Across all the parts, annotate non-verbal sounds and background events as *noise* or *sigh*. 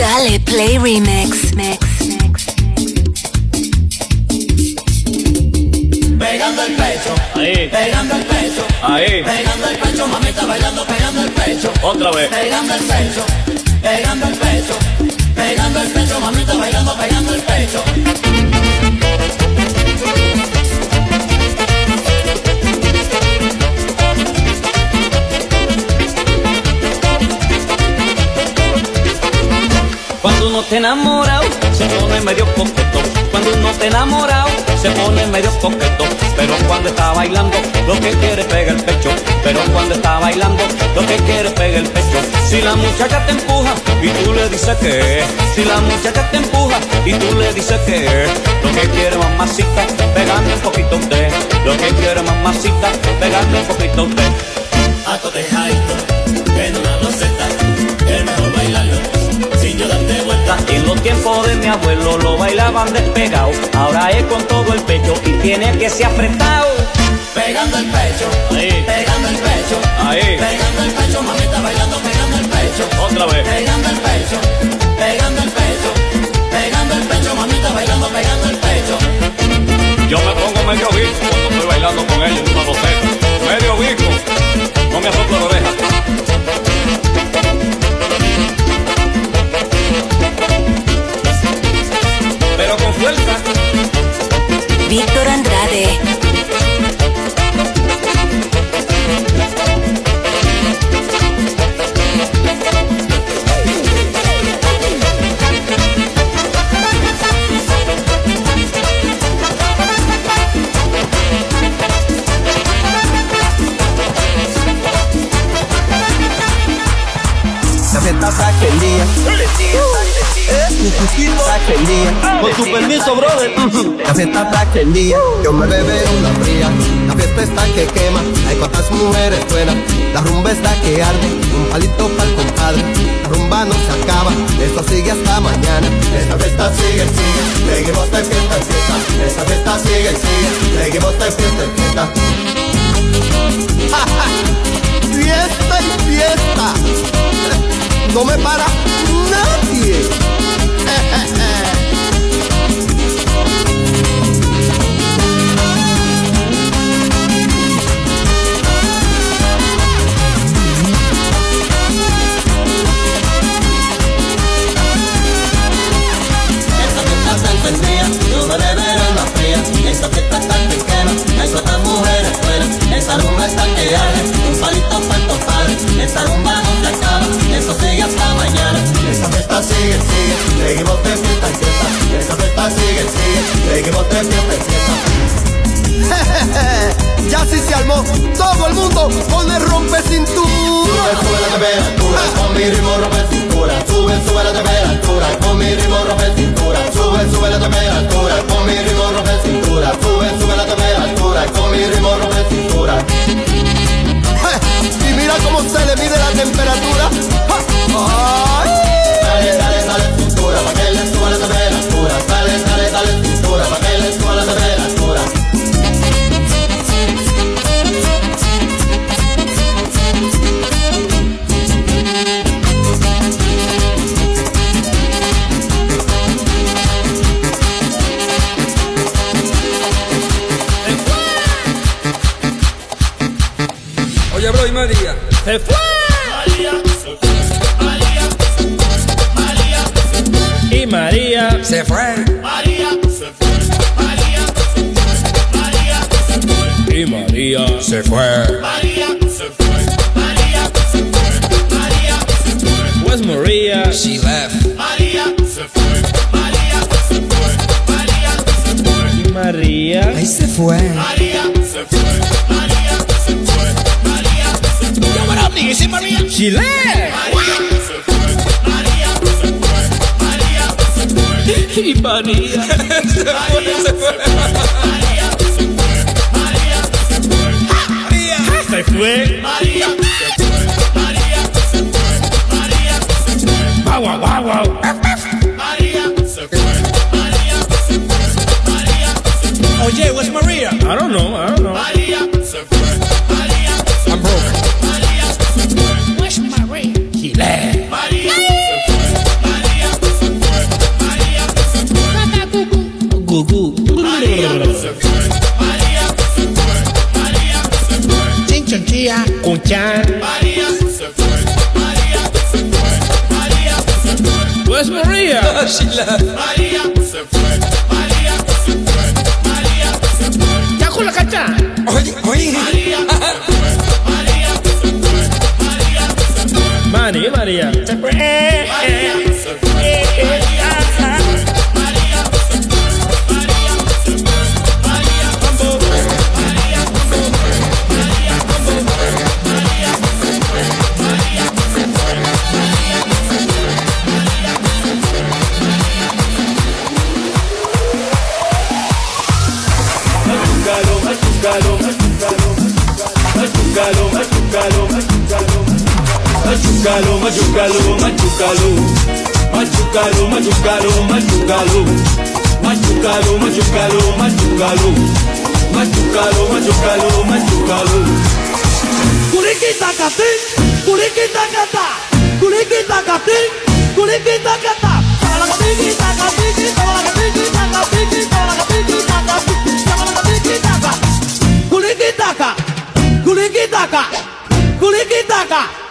Dale Play Remix. Mix, mix. Pegando el pecho, Ahí. pegando el pecho, Ahí. pegando el pecho, mamita bailando, pegando el pecho, Otra vez. pegando el pecho, pegando el pecho, pegando el pecho, mamita bailando, pegando el pecho. Uno te enamorado, se pone medio coqueto. Cuando uno te enamorado, se pone medio coqueto. Pero cuando está bailando, lo que quiere es pegar el pecho. Pero cuando está bailando, lo que quiere es pegar el pecho. Si la muchacha te empuja y tú le dices que, si la muchacha te empuja y tú le dices que, lo que quiere mamacita, pegarme un poquito a usted. Lo que quiere mamacita, pegarme un poquito. Ato tejadito, los tiempos de mi abuelo lo bailaban despegado. Ahora es con todo el pecho y tiene que ser apretado. Pegando el pecho, Ahí. pegando el pecho, Ahí. pegando el pecho, mamita bailando, pegando el pecho. Otra vez. Pegando el pecho, pegando el pecho, pegando el pecho, mamita bailando, pegando el pecho. Yo me pongo medio bico cuando estoy bailando con ella en una roseta. Medio bico. No me asoplo la oreja. Pero con fuerza. Víctor Andrade. La fiesta prendida. Con tu permiso, brother. La fiesta está prendida. Yo me bebé una fría. La fiesta está que quema. Hay cuantas mujeres buenas. La rumba está que arde. Un palito para el compadre. La rumba no se acaba. Esto sigue hasta mañana. Esta fiesta sigue, sigue. Seguimos de fiesta en fiesta. Esta fiesta sigue, sigue. Seguimos de fiesta en fiesta. *laughs* fiesta y fiesta. No me para nadie. Esta fiesta está que quema, hay cuantas mujeres buenas. Esta rumba está que arde, un palito para el compadre. Esta rumba no se acaba, eso sigue hasta mañana. Esta fiesta sigue, sigue, seguimos de fiesta en fiesta. Esta fiesta sigue, sigue, seguimos de fiesta en fiesta. *laughs* ya sí se armó, todo el mundo con el rompe cintura. Sube, sube la temperatura, con mi ritmo rompe cintura. Sube, sube la temperatura, con mi ritmo rompe cintura. Sube, sube la temperatura, con mi ritmo cintura. Sube, sube la temperatura, con mi ritmo rompe cintura. Y mira cómo se le mide la temperatura. se fue. María se fue. María se fue. María se fue. Where's Maria? She left. María se fue. María se fue. María se fue. María. Ahí se fue. María se fue. María se fue. María se fue. Yo, what up, nigga? She Maria. She left. María se fue. María se fue. María se fue. Y María. María se fue. fue. María, se fue. María, se fue. María, se fue. Wow, wow, wow, María, se fue. María, se fue. María, se fue. Oye, where's María? I don't know, I don't know. María chan. María se fue, María se fue, María se fue. Where's Maria? She left. María *laughs* se fue, María se fue, María se fue. Ya con la cachan. Oye, oye. María machucalo, machucalo, machucalo, machucalo, machucalo, machucalo, machucalo, machucalo, machucalo, machucalo, machucalo. Curiquita catí, curiquita catá, curiquita catí, curiquita catá. Fala catiquita, catiquita, fala catiquita, catiquita, fala catiquita, catiquita, fala catiquita, curiquita, curiquita, curiquita, curiquita.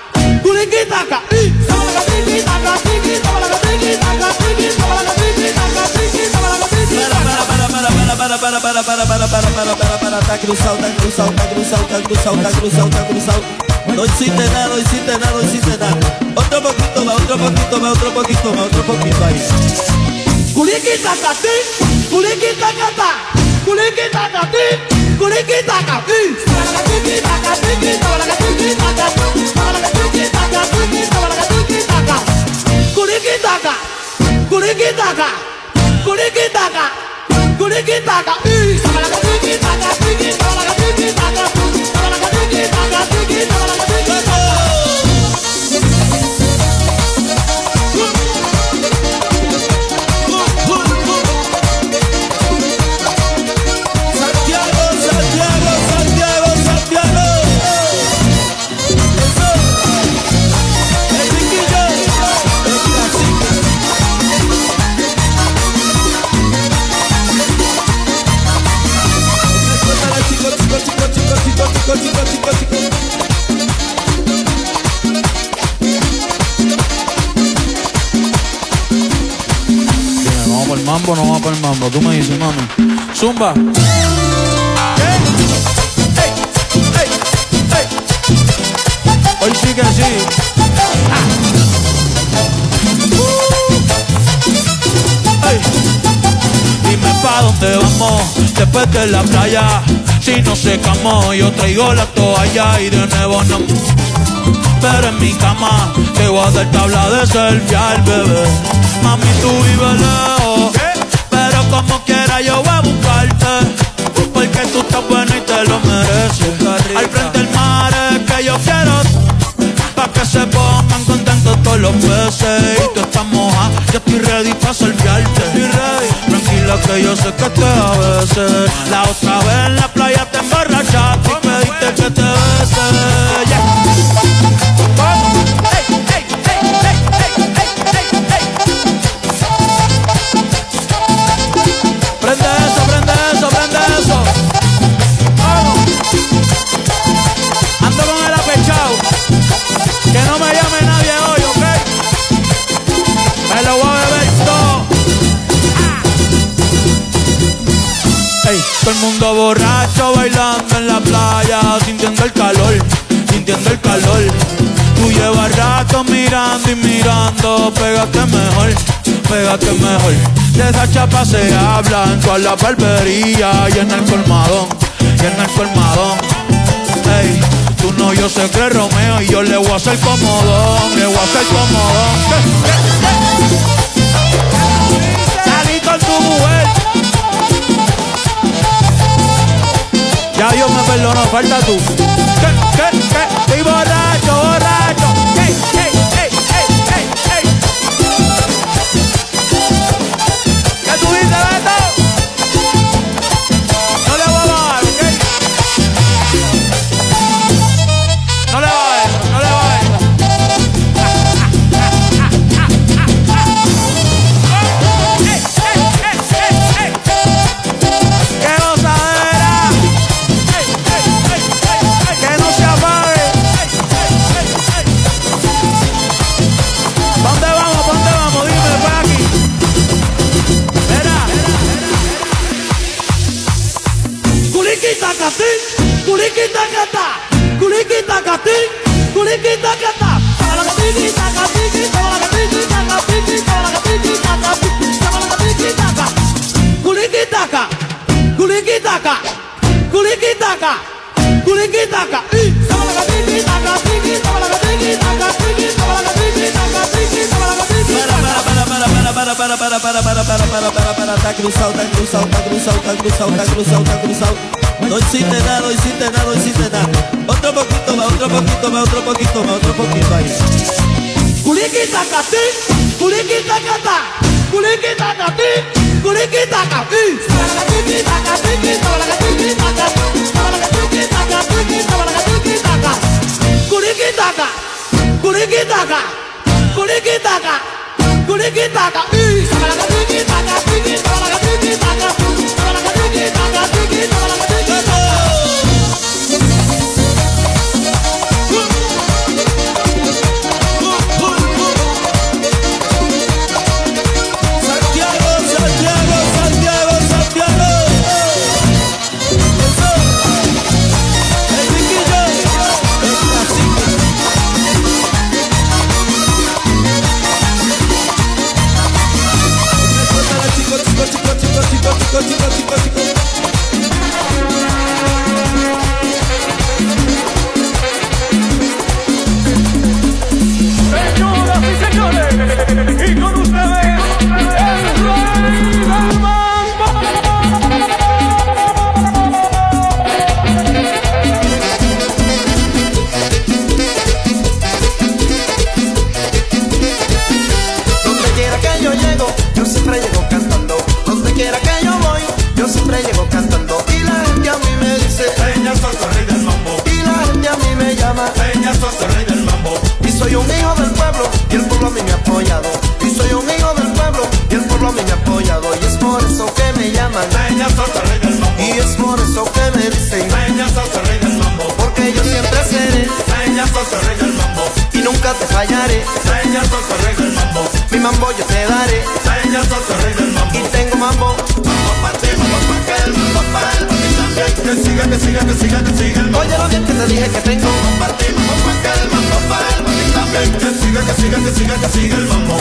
Para, para, para, para, para, para, para, para, tá cruzado, tá cruzado. No no. Otro. Tú me dices, mami. Zumba. Hoy sí que sí. Dime pa' dónde vamos después de la playa. Si no secamos, yo traigo la toalla y de nuevo no. Pero en mi cama te voy a dar tabla de selfie al bebé. Mami, tú pero yo voy a buscarte. Porque tú estás buena y te lo mereces. Al frente del mar es que yo quiero Pa' que se pongan contentos todos los peces Y tú estás moja, yo estoy ready pa' salviarte Tranquila que yo sé que te a veces La otra vez en la playa te emborrachaste Y pediste que te bailando en la playa, sintiendo el calor, sintiendo el calor. Tú llevas rato mirando y mirando, pégate mejor, pégate mejor. De esa chapa se habla en toda la barbería y en el colmadón, y en el colmadón. Ey, tú no, yo sé que Romeo y yo le voy a hacer comodón, le voy a hacer comodón. Salí con tu mujer. Ya Dios me perdonó, falta tú. ¿Qué? ¿Qué? ¿Qué? Estoy borracho, borracho. ¡Ey, ey, takatim, curiki takata, curiki takatim, curiki takata. Takatim, takatim, takatim, takatim, takatim, takatim, takatim, taka. Curiki taka, curiki taka, curiki taka, curiki taka. Ih, takatim, takatim, takatim, takatim, takatim, takatim, takatim. para, para, para, para, para, para, para, para, para, tá cruzado, tá cruzado, tá cruzado, tá cruzado, tá cruzado, tá cruzado. No hiciste nada, no hiciste nada, no hiciste nada. Otro poquito más, otro poquito más, otro poquito más, otro poquito ahí. Tikitaka, tiki, sabalaka tikitaka, sabalaka tikitaka, tiki, sabalaka tikitaka. Santiago, Peña sos el rey del mambo, Y nunca te fallaré. Peña sos el rey del mambo, Mi mambo yo te daré. Peña sos el rey del mambo. Y tengo mambo. Mambo pa' ti, mambo pa' aquel, mambo pa' él. Que siga, que siga, que siga, que siga el mambo. Oye lo bien que te dije que tengo. Mambo pa' ti, mambo pa' aquel, mambo pa' él. Que siga, que siga, que siga, que siga el mambo.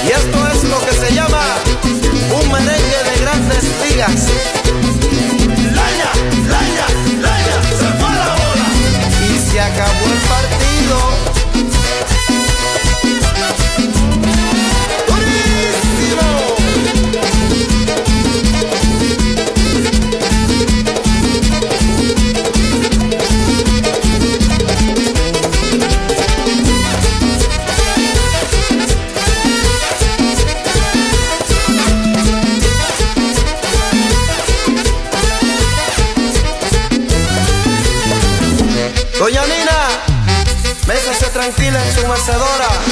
Y esto es lo que se llama un merengue de grandes ligas. Acabó el partido. Chile, su mecedora.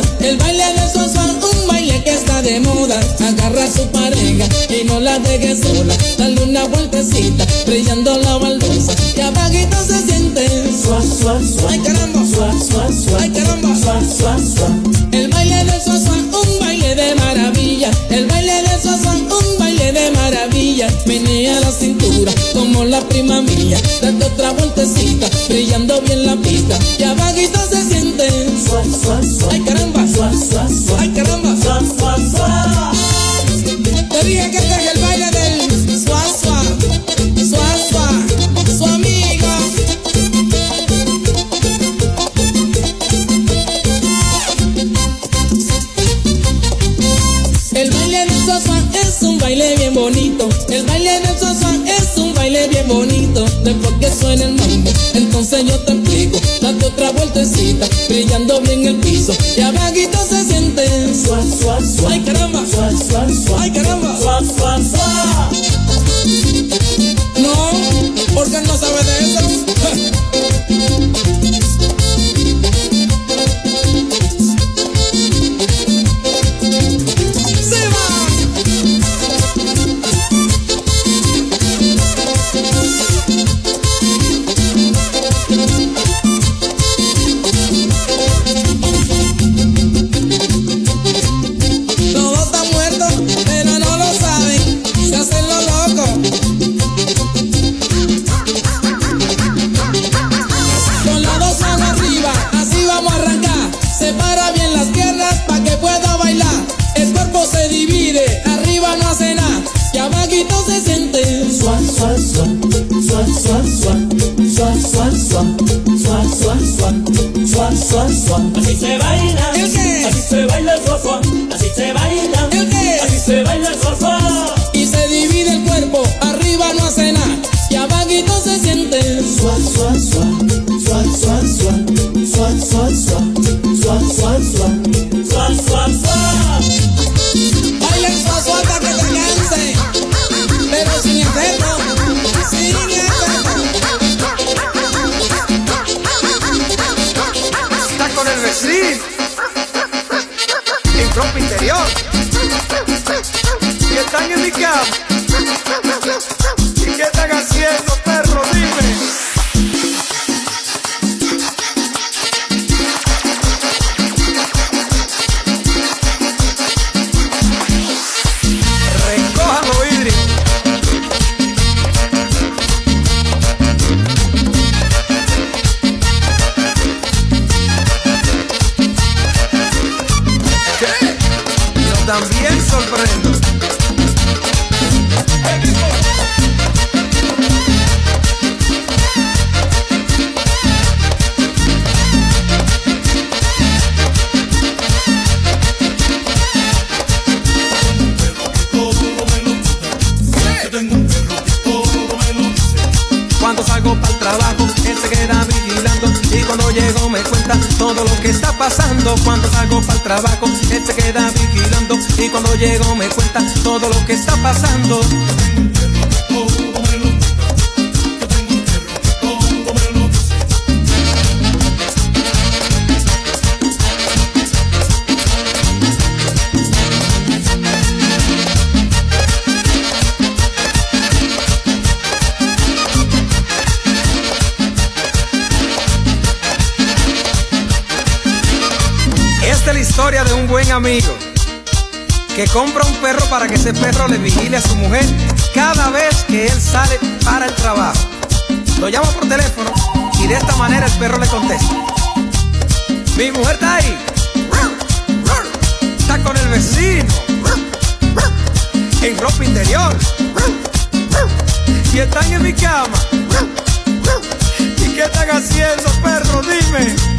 De. El baile del sasua, un baile que está de moda. Agarra a su pareja y no la dejes sola. Dale una vueltecita, brillando la baldosa. Y abajito se siente. Sua, sua, sua. Ay caramba. Sua, sua, sua. Ay caramba. Sua, sua, sua. Bam. Me cuenta todo lo que está pasando. Cuando salgo para el trabajo, él se queda vigilando y cuando llego me cuenta todo lo que está pasando. Buen amigo que compra un perro para que ese perro le vigile a su mujer cada vez que él sale para el trabajo. Lo llama por teléfono y de esta manera el perro le contesta. Mi mujer está ahí. Está con el vecino. En ropa interior. Y están en mi cama. ¿Y qué están haciendo, perro? Dime.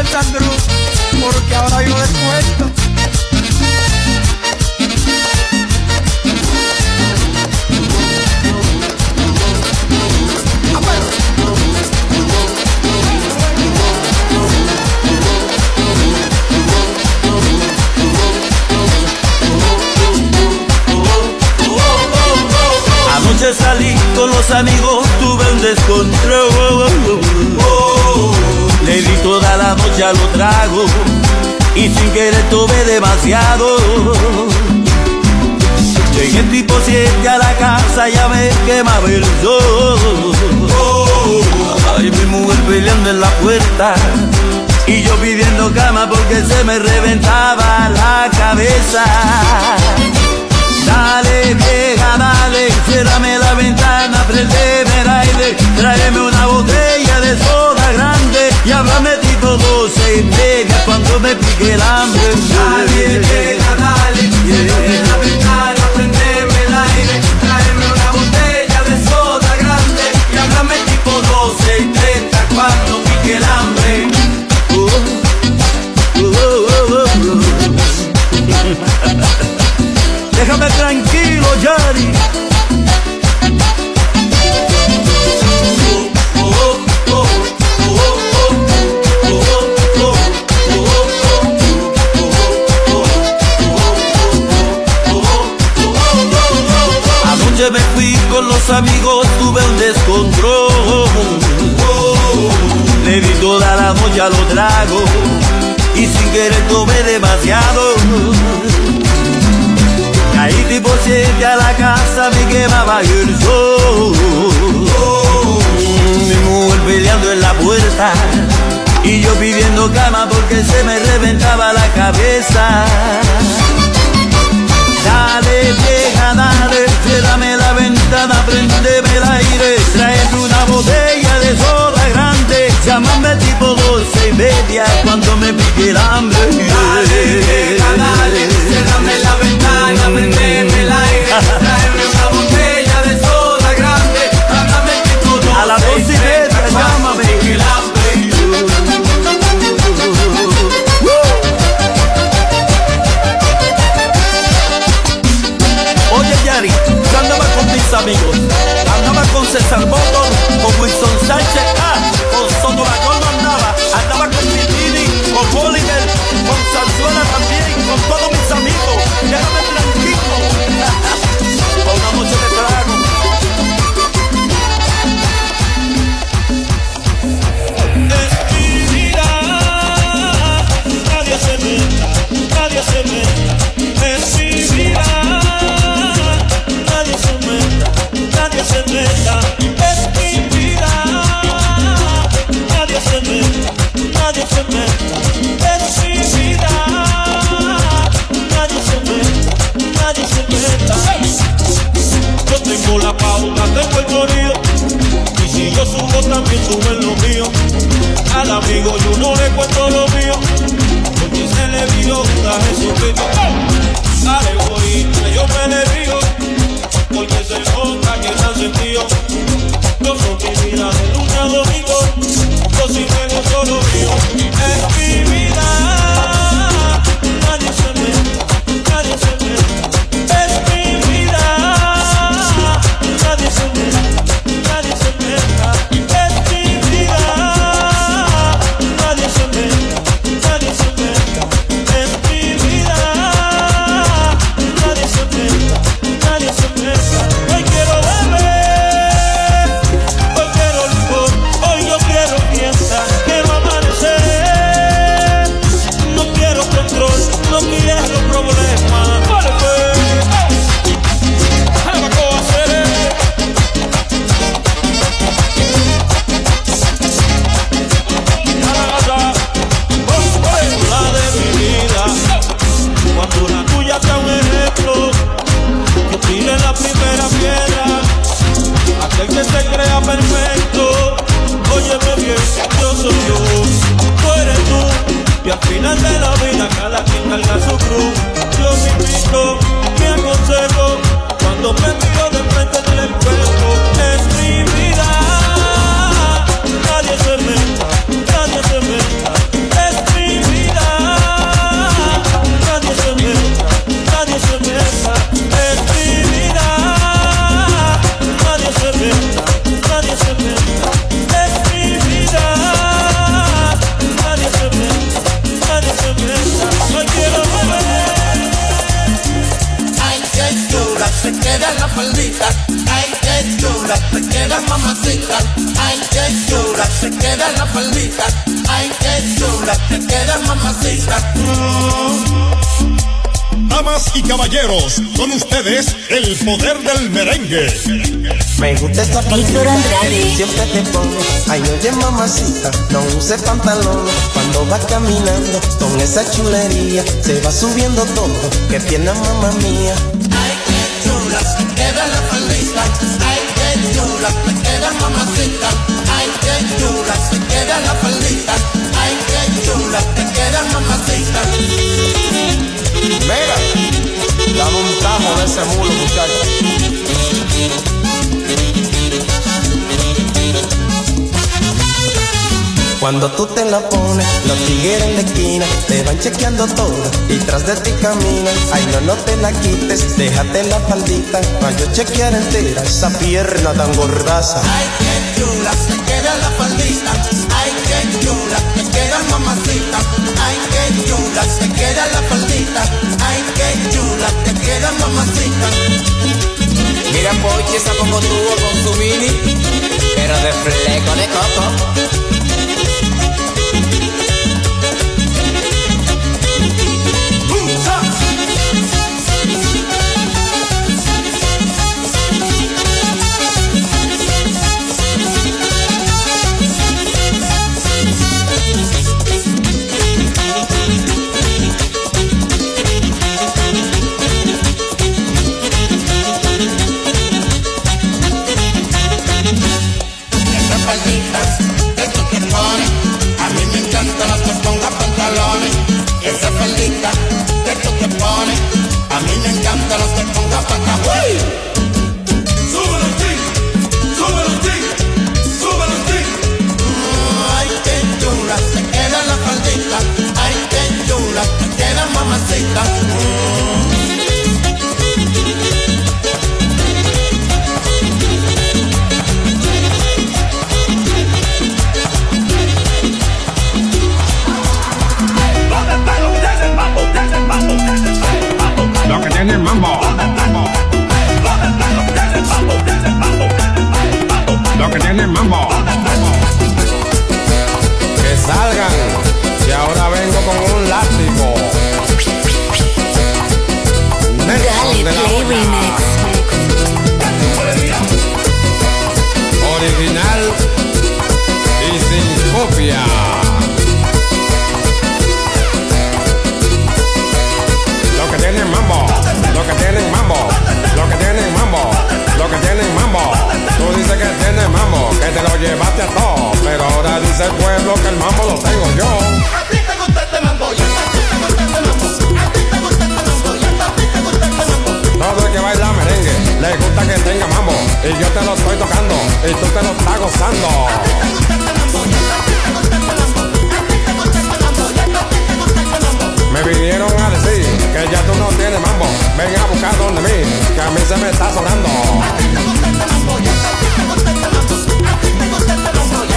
El porque ahora yo les los tragos y sin querer tuve demasiado. Llegué tipo 7 a la casa, ya me quemaba el sol. Ay, mi mujer peleando en la puerta y yo pidiendo cama porque se me reventaba la cabeza. Dale, vieja, dale, ciérrame la ventana, prendeme el aire, tráeme una botella de soda grande y háblame tipo doce y media cuando me pique el hambre. Dale, vieja, dale, ciérrame la ventana, Al amigo yo no le cuento lo mío. Porque se le vio a Jesucristo Al egoísta yo me le río. Porque se nota soy yo Tú eres tú Y al final de la vida cada quien carga su cruz. Yo me invito, me aconsejo Cuando me miro de frente en el espejo queda la faldita. Ay, qué chula, se queda mamacita. Ay, qué chula, se queda la faldita. Ay, qué chula, se queda mamacita. Damas y caballeros, con ustedes el poder del merengue. Me gusta esa Víctor Andrade. Siempre te pone, ay oye mamacita, no use pantalón cuando va caminando con esa chulería, se va subiendo todo, que tiene mamá mía. Queda la faldita. Ay, qué chula, se queda mamacita. Ay, qué chula, se queda la faldita. Ay, qué chula, te queda mamacita. Mira, dame un tajo de ese mulo, muchacho. Cuando tú te la pones, los tigres en la esquina te van chequeando todo y tras de ti caminan. Ay, no, no te la quites, déjate la faldita para yo chequear entera esa pierna tan gordaza. Ay, qué chula, se queda la faldita. Ay, qué chula, te queda mamacita. Ay, qué chula, se queda la faldita. Ay, qué chula, te queda mamacita. Mira, Pochi, esa como tuvo con su mini, pero de fleco de coco. ese pueblo que el mambo lo tengo yo. A ti te gusta este mambo, y a ti te gusta este mambo. A ti te gusta este mambo, y a ti te gusta este mambo. Todo el que baila merengue le gusta que tenga mambo. Y yo te lo estoy tocando y tú te lo estás gozando. A ti te gusta este mambo, y a ti te gusta este mambo. A ti te gusta este mambo, y a ti te gusta este mambo. Me vinieron a decir que ya tú no tienes mambo. Ven a buscar donde mí, que a mí se me está sobrando. A ti te gusta este mambo, y a ti te gusta este mambo.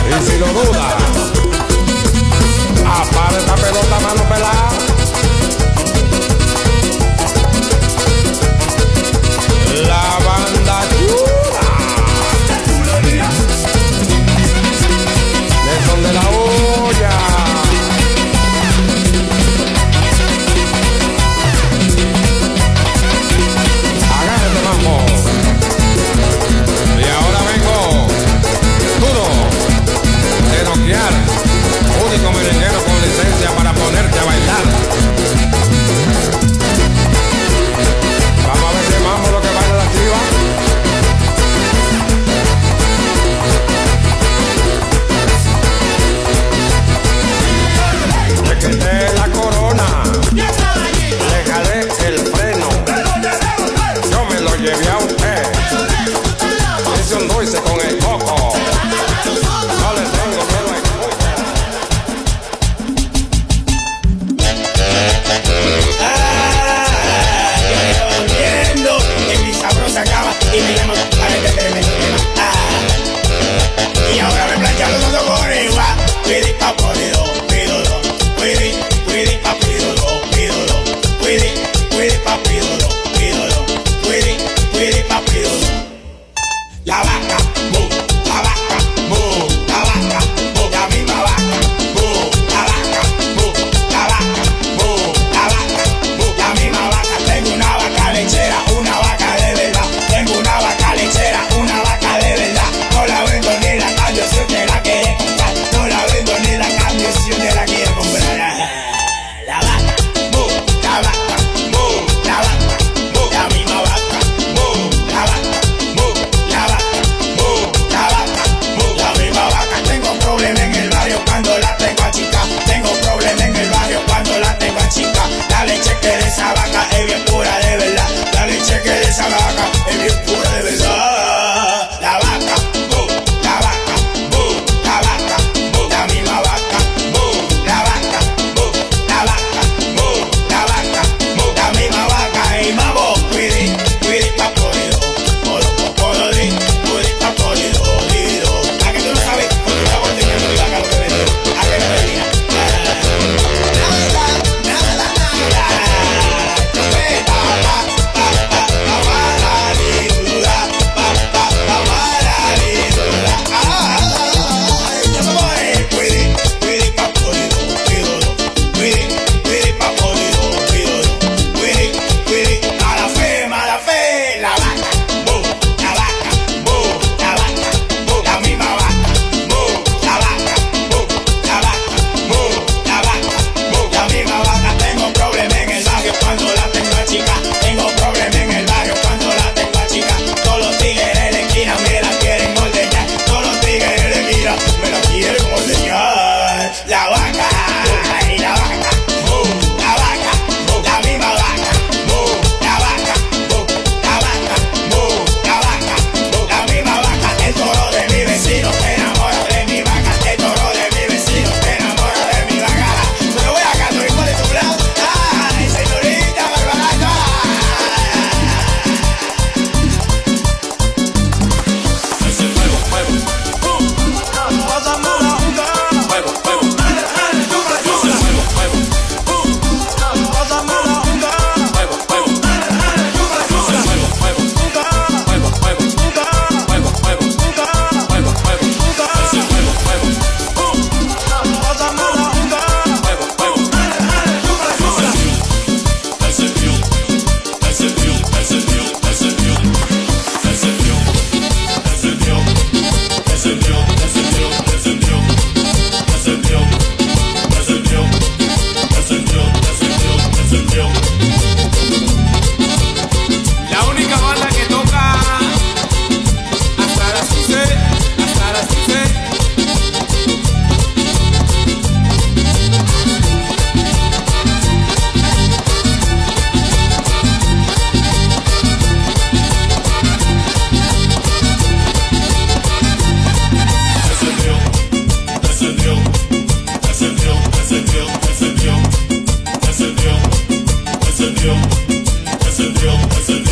Y si lo duda, apare esta pelota, mano pelada.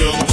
Yo.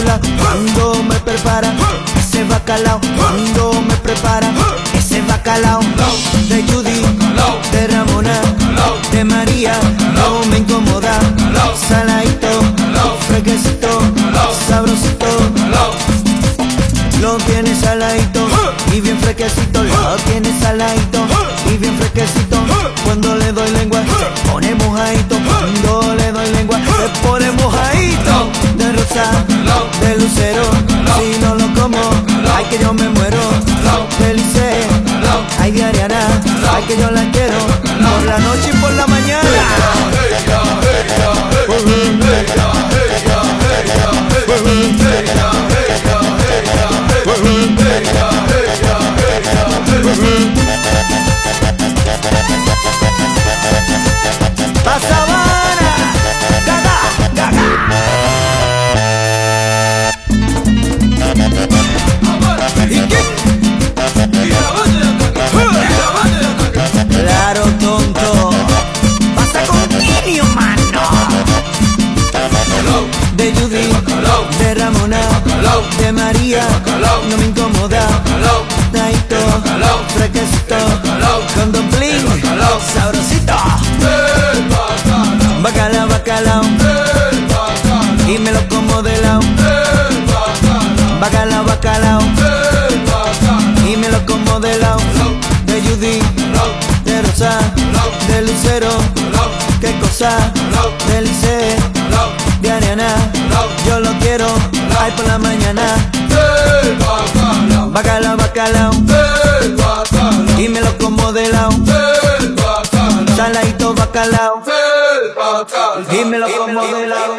Enchulado Cuando me prepara ese bacalao, cuando me prepara ese bacalao. De Judy, de Ramona, de María, no me incomoda Saladito, fresquecito, sabrosito. Lo tiene saladito y bien fresquecito. Lo tiene saladito y bien fresquecito. Cuando le doy lengua pone mojadito. Cuando le doy lengua se pone mojadito. De rosa, Si no lo como, ay que yo me muero. Felice, ay de Ariana Ay que yo la quiero. Por la noche y por la mañana De Rosa, de Lucero, qué cosa, de Lice, de Ariana, yo lo quiero, ay por la mañana. Bacalao, bacalao, y me lo como de lado. Saladito bacalao, y me lo como de lado.